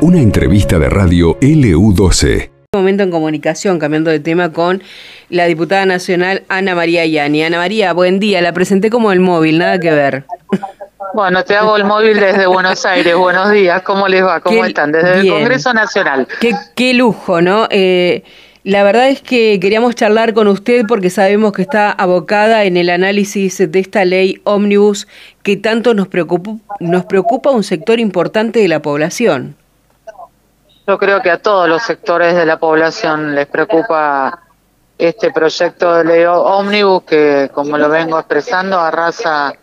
Una entrevista de radio LU12. Momento en comunicación, cambiando de tema con la diputada nacional Ana María Yani. Ana María, buen día, la presenté como el móvil, nada que ver. Bueno, te hago el móvil desde Buenos Aires. Buenos días, ¿cómo les va? ¿Cómo están? Desde el Congreso Nacional. Qué, qué lujo, ¿no? Eh, la verdad es que queríamos charlar con usted porque sabemos que está abocada en el análisis de esta ley ómnibus que tanto nos preocupa, nos preocupa un sector importante de la población. Yo creo que a todos los sectores de la población les preocupa este proyecto de ley ómnibus que, como lo vengo expresando, arrasa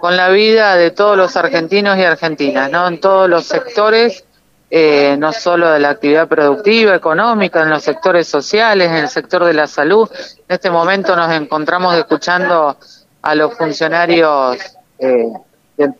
con la vida de todos los argentinos y argentinas, ¿no? En todos los sectores, eh, no solo de la actividad productiva, económica, en los sectores sociales, en el sector de la salud. En este momento nos encontramos escuchando a los funcionarios eh, del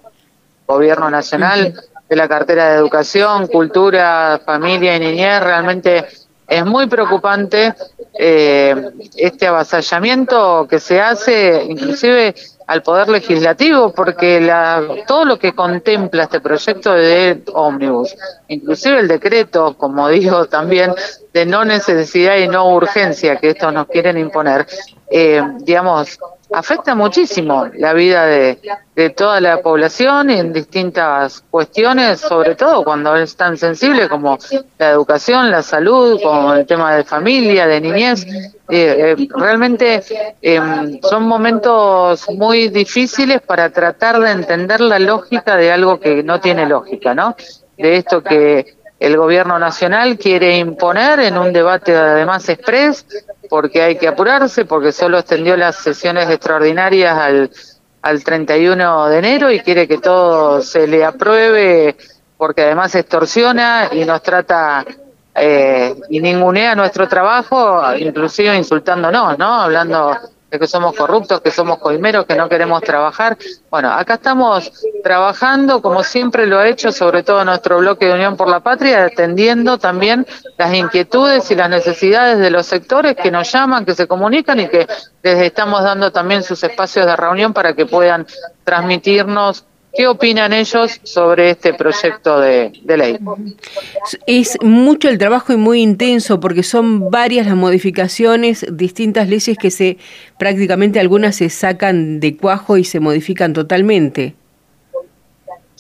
gobierno nacional, de la cartera de educación, cultura, familia y niñez, realmente es muy preocupante eh, este avasallamiento que se hace, inclusive al Poder Legislativo, porque la, todo lo que contempla este proyecto de ómnibus, inclusive el decreto, como digo también, de no necesidad y no urgencia que estos nos quieren imponer, eh, digamos, afecta muchísimo la vida de, de toda la población en distintas cuestiones, sobre todo cuando es tan sensible como la educación, la salud, como el tema de familia, de niñez. Eh, eh, realmente em, son momentos muy difíciles para tratar de entender la lógica de algo que no tiene lógica, ¿no? De esto que el gobierno nacional quiere imponer en un debate además express porque hay que apurarse, porque solo extendió las sesiones extraordinarias al, al 31 de enero y quiere que todo se le apruebe, porque además extorsiona y nos trata eh, y ningunea nuestro trabajo, inclusive insultándonos, ¿no? Hablando de que somos corruptos, que somos coimeros, que no queremos trabajar. Bueno, acá estamos trabajando, como siempre lo ha hecho, sobre todo nuestro bloque de Unión por la Patria, atendiendo también las inquietudes y las necesidades de los sectores que nos llaman, que se comunican y que les estamos dando también sus espacios de reunión para que puedan transmitirnos ¿Qué opinan ellos sobre este proyecto de, ley? Es mucho el trabajo y muy intenso porque son varias las modificaciones, distintas leyes que se prácticamente algunas se sacan de cuajo y se modifican totalmente.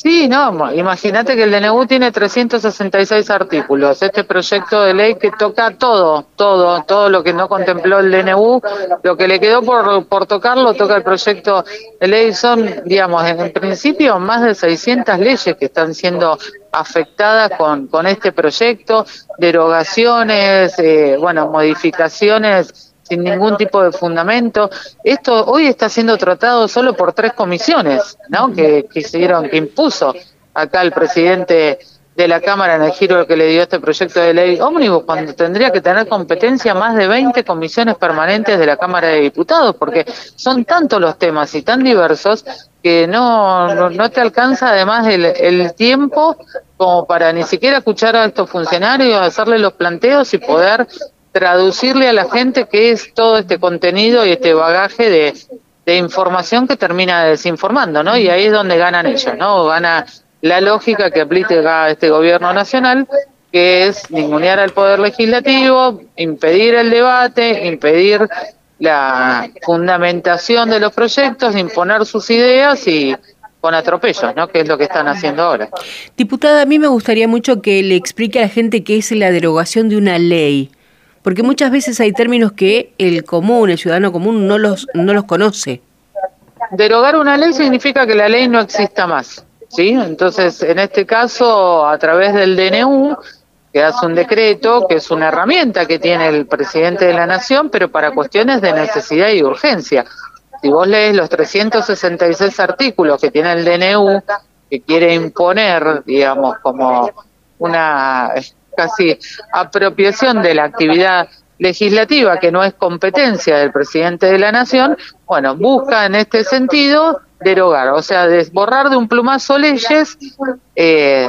Sí, no, imagínate que el DNU tiene 366 artículos. Este proyecto de ley que toca todo, todo, todo lo que no contempló el DNU, lo que le quedó por, por tocar lo toca el proyecto de ley. Son, digamos, en principio más de 600 leyes que están siendo afectadas con, con este proyecto, derogaciones, eh, bueno, modificaciones sin ningún tipo de fundamento. Esto hoy está siendo tratado solo por tres comisiones, ¿no? Que, que que impuso acá el presidente de la Cámara en el giro que le dio este proyecto de ley ómnibus, cuando tendría que tener competencia más de 20 comisiones permanentes de la Cámara de Diputados, porque son tantos los temas y tan diversos que no, no, te alcanza además el, el tiempo como para ni siquiera escuchar a estos funcionarios, hacerle los planteos y poder traducirle a la gente qué es todo este contenido y este bagaje de, información que termina desinformando, ¿no? Y ahí es donde ganan ellos, ¿no? Gana la lógica que aplica este gobierno nacional, que es ningunear al poder legislativo, impedir el debate, impedir la fundamentación de los proyectos, imponer sus ideas y con atropellos, ¿no? Que es lo que están haciendo ahora. Diputada, a mí me gustaría mucho que le explique a la gente qué es la derogación de una ley porque muchas veces hay términos que el común, el ciudadano común, no los, no los conoce. Derogar una ley significa que la ley no exista más, ¿sí? Entonces, en este caso, a través del DNU, que hace un decreto, que es una herramienta que tiene el presidente de la Nación, pero para cuestiones de necesidad y urgencia. Si vos lees los 366 artículos que tiene el DNU, que quiere imponer, digamos, como una casi apropiación de la actividad legislativa, que no es competencia del presidente de la Nación, bueno, busca en este sentido derogar, o sea, desborrar de un plumazo leyes eh,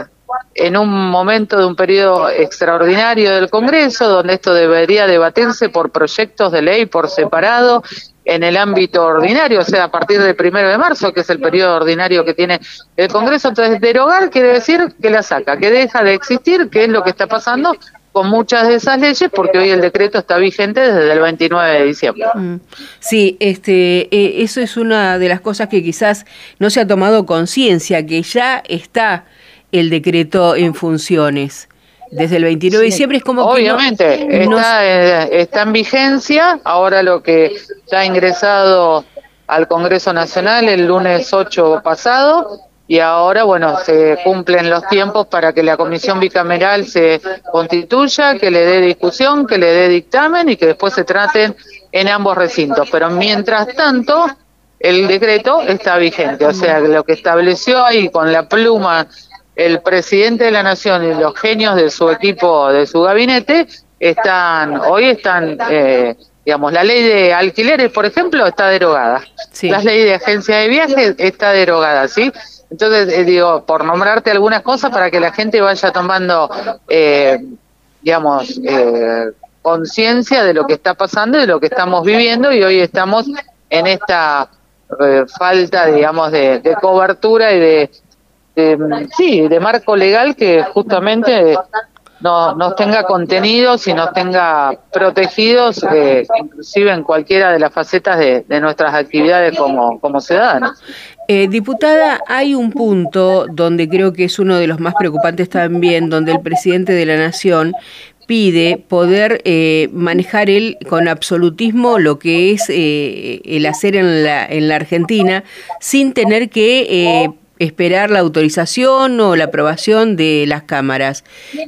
en un momento de un periodo extraordinario del Congreso, donde esto debería debatirse por proyectos de ley por separado, en el ámbito ordinario, o sea, a partir del primero de marzo, que es el periodo ordinario que tiene el Congreso. Entonces, derogar quiere decir que la saca, que deja de existir, que es lo que está pasando con muchas de esas leyes, porque hoy el decreto está vigente desde el 29 de diciembre. Mm. Sí, este, eh, eso es una de las cosas que quizás no se ha tomado conciencia, que ya está el decreto en funciones desde el 29 de diciembre es como obviamente que está, eh, está en vigencia. Ahora lo que ya ha ingresado al Congreso Nacional el lunes 8 pasado y ahora bueno se cumplen los tiempos para que la comisión bicameral se constituya que le dé discusión que le dé dictamen y que después se traten en ambos recintos. Pero mientras tanto el decreto está vigente. O sea lo que estableció ahí con la pluma el presidente de la nación y los genios de su equipo, de su gabinete, están, hoy están, eh, digamos, la ley de alquileres, por ejemplo, está derogada. La ley de agencia de viajes está derogada, ¿sí? Entonces, eh, digo, por nombrarte algunas cosas para que la gente vaya tomando, eh, digamos, conciencia de lo que está pasando y de lo que estamos viviendo y hoy estamos en esta falta, digamos, de cobertura y de sí, de marco legal que justamente no, nos tenga contenidos y nos tenga protegidos, eh, inclusive en cualquiera de las facetas de, nuestras actividades como, como ciudadanos. Eh, diputada, hay un punto donde creo que es uno de los más preocupantes también, donde el presidente de la Nación pide poder eh, manejar él con absolutismo lo que es el hacer en la, en la Argentina sin tener que esperar la autorización o la aprobación de las cámaras.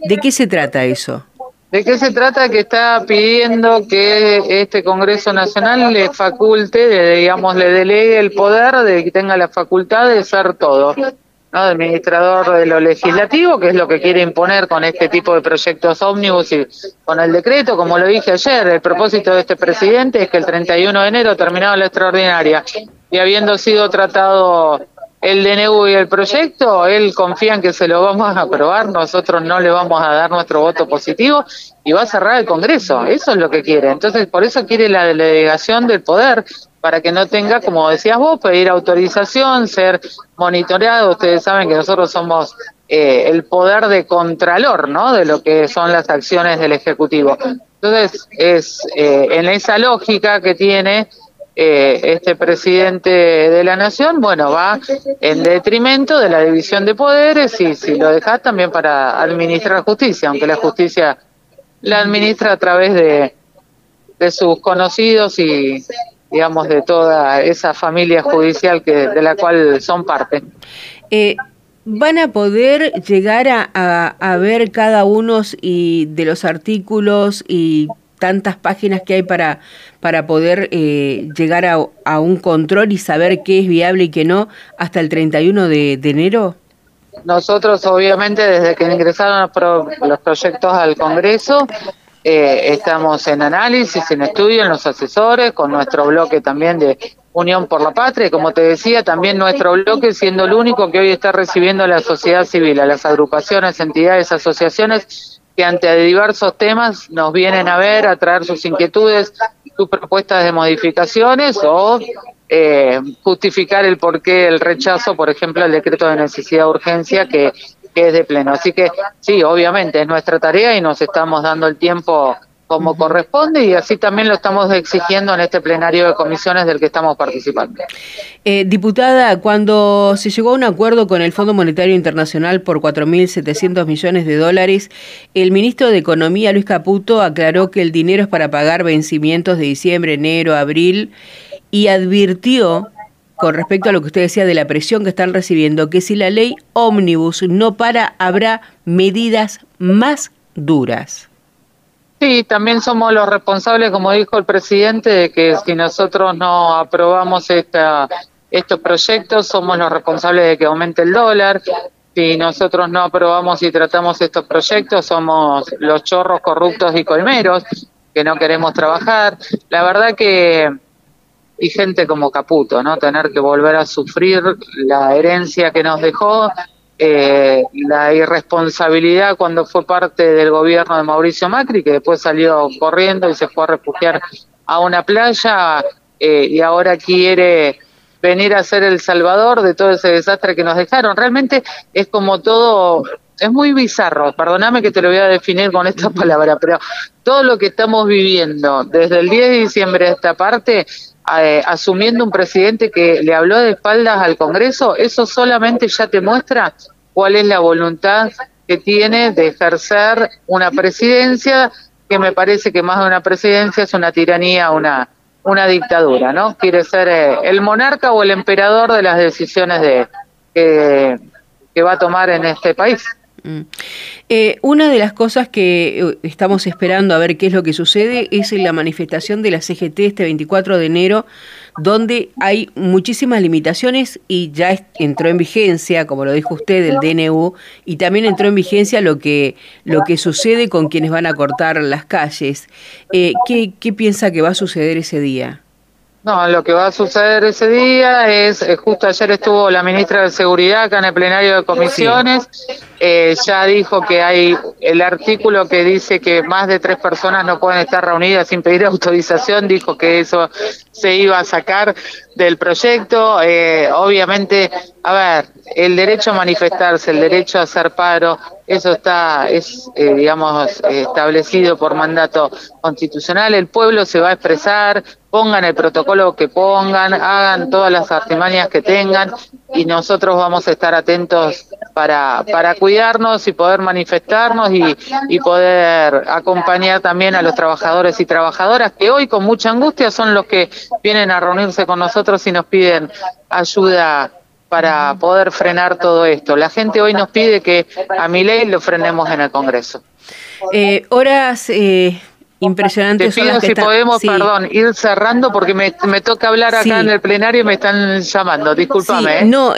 ¿De qué se trata eso? ¿De qué se trata? Que está pidiendo que este Congreso Nacional le faculte, digamos, le delegue el poder de que tenga la facultad de ser todo. ¿no? administrador de lo legislativo, que es lo que quiere imponer con este tipo de proyectos ómnibus y con el decreto, como lo dije ayer, el propósito de este presidente es que el 31 de enero terminado la extraordinaria y habiendo sido tratado el DNU y el proyecto, él confía en que se lo vamos a aprobar, nosotros no le vamos a dar nuestro voto positivo y va a cerrar el Congreso, eso es lo que quiere. Entonces, por eso quiere la delegación del poder, para que no tenga, como decías vos, pedir autorización, ser monitoreado. Ustedes saben que nosotros somos eh, el poder de contralor, ¿no? De lo que son las acciones del Ejecutivo. Entonces, es eh, en esa lógica que tiene eh, este presidente de la nación, bueno, va en detrimento de la división de poderes y si lo dejas también para administrar justicia, aunque la justicia la administra a través de, de sus conocidos y digamos de toda esa familia judicial que de la cual son parte. Eh, ¿Van a poder llegar a, a, ver cada uno de los artículos y tantas páginas que hay para, para poder eh, llegar a, un control y saber qué es viable y qué no hasta el 31 de, enero? Nosotros, obviamente, desde que ingresaron los proyectos al Congreso, eh, estamos en análisis, en estudio, en los asesores, con nuestro bloque también de Unión por la Patria, como te decía, también nuestro bloque siendo el único que hoy está recibiendo a la sociedad civil, a las agrupaciones, entidades, asociaciones que ante diversos temas nos vienen a ver, a traer sus inquietudes, sus propuestas de modificaciones o eh, justificar el porqué el rechazo, por ejemplo, al decreto de necesidad de urgencia que, que es de pleno. Así que sí, obviamente es nuestra tarea y nos estamos dando el tiempo como corresponde y así también lo estamos exigiendo en este plenario de comisiones del que estamos participando. Eh, diputada, cuando se llegó a un acuerdo con el Fondo Monetario Internacional por 4.700 millones de dólares, el ministro de Economía, Luis Caputo, aclaró que el dinero es para pagar vencimientos de diciembre, enero, abril y advirtió con respecto a lo que usted decía de la presión que están recibiendo, que si la ley ómnibus no para, habrá medidas más duras. Sí, también somos los responsables, como dijo el presidente, de que si nosotros no aprobamos esta, estos proyectos, somos los responsables de que aumente el dólar. Si nosotros no aprobamos y tratamos estos proyectos, somos los chorros corruptos y colmeros que no queremos trabajar. La verdad que y gente como Caputo, ¿no? Tener que volver a sufrir la herencia que nos dejó eh, la irresponsabilidad cuando fue parte del gobierno de Mauricio Macri, que después salió corriendo y se fue a refugiar a una playa, eh, y ahora quiere venir a ser el salvador de todo ese desastre que nos dejaron. Realmente es como todo, es muy bizarro, perdóname que te lo voy a definir con estas palabras, pero todo lo que estamos viviendo desde el 10 de diciembre a esta parte, eh, asumiendo un presidente que le habló de espaldas al Congreso, eso solamente ya te muestra cuál es la voluntad que tiene de ejercer una presidencia que me parece que más de una presidencia es una tiranía, una una dictadura, ¿no? Quiere ser eh, el monarca o el emperador de las decisiones de que va a tomar en este país. Mm. Eh, una de las cosas que eh, estamos esperando a ver qué es lo que sucede es la manifestación de la CGT este 24 de enero, donde hay muchísimas limitaciones y ya entró en vigencia, como lo dijo usted, el DNU, y también entró en vigencia lo que, lo que sucede con quienes van a cortar las calles. Eh, ¿qué, ¿Qué piensa que va a suceder ese día? No, lo que va a suceder ese día es, eh, justo ayer estuvo la ministra de Seguridad acá en el plenario de comisiones, eh, ya dijo que hay el artículo que dice que más de tres personas no pueden estar reunidas sin pedir autorización, dijo que eso se iba a sacar del proyecto. Eh, obviamente, a ver, el derecho a manifestarse, el derecho a hacer paro, eso está, es, eh, digamos, establecido por mandato constitucional. El pueblo se va a expresar, pongan el protocolo que pongan, hagan todas las artimañas que tengan y nosotros vamos a estar atentos para, para cuidarnos y poder manifestarnos y, y poder acompañar también a los trabajadores y trabajadoras que hoy con mucha angustia son los que vienen a reunirse con nosotros y nos piden ayuda para poder frenar todo esto. La gente hoy nos pide que a mi ley lo frenemos en el Congreso. Eh, horas eh, impresionantes. Te pido si podemos, perdón, ir cerrando porque me, toca hablar acá en el plenario y me están llamando. Discúlpame. ¿eh? No,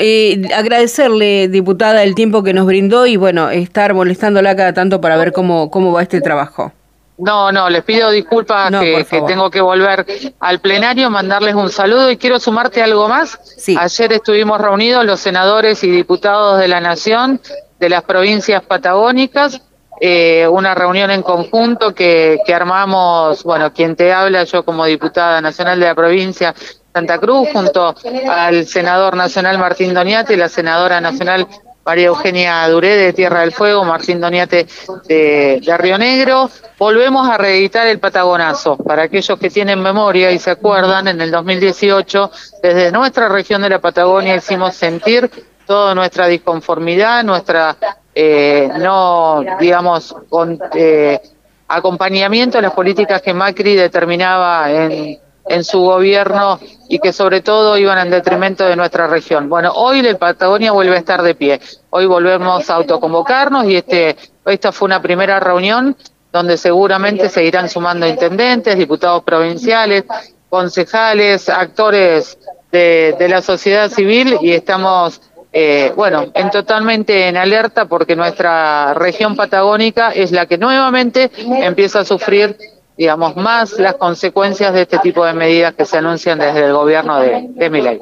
agradecerle, diputada, el tiempo que nos brindó y bueno, estar molestándola cada tanto para ver cómo, cómo va este trabajo. No, no, les pido disculpas que, tengo que volver al plenario, mandarles un saludo y quiero sumarte algo más. Ayer estuvimos reunidos los senadores y diputados de la Nación de las provincias patagónicas, eh, una reunión en conjunto que, que armamos, bueno, quien te habla, yo como diputada nacional de la provincia Santa Cruz, junto al senador nacional Martín Doniate y la senadora nacional María Eugenia Duré de Tierra del Fuego, Martín Doniate de, Río Negro. Volvemos a reeditar el Patagonazo. Para aquellos que tienen memoria y se acuerdan, en el 2018, desde nuestra región de la Patagonia hicimos sentir toda nuestra disconformidad, nuestra eh, no, digamos, con, eh, acompañamiento a las políticas que Macri determinaba en en su gobierno y que sobre todo iban en detrimento de nuestra región. Bueno, hoy la Patagonia vuelve a estar de pie. Hoy volvemos a autoconvocarnos y este esta fue una primera reunión donde seguramente se irán sumando intendentes, diputados provinciales, concejales, actores de, de la sociedad civil y estamos eh, bueno, en totalmente en alerta porque nuestra región patagónica es la que nuevamente empieza a sufrir digamos, más las consecuencias de este tipo de medidas que se anuncian desde el gobierno de, de Milay.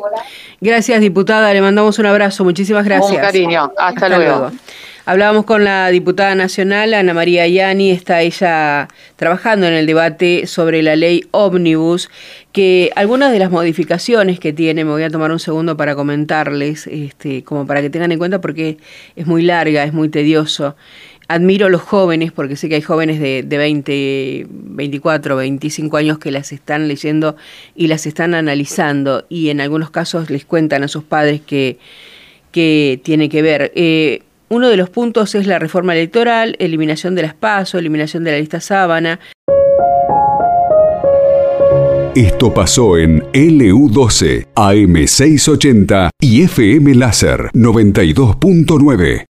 Gracias, diputada. Le mandamos un abrazo. Muchísimas gracias. Un cariño. Hasta, luego. Hablábamos con la diputada nacional, Ana María Yani, está ella trabajando en el debate sobre la ley ómnibus, que algunas de las modificaciones que tiene, me voy a tomar un segundo para comentarles, este, como para que tengan en cuenta porque es muy larga, es muy tedioso admiro a los jóvenes, porque sé que hay jóvenes de, de 20, 24, 25 años que las están leyendo y las están analizando y en algunos casos les cuentan a sus padres que tiene que ver. Eh, uno de los puntos es la reforma electoral, eliminación de las PASO, eliminación de la lista sábana. Esto pasó en LU12, AM680 y FM Láser 92.9.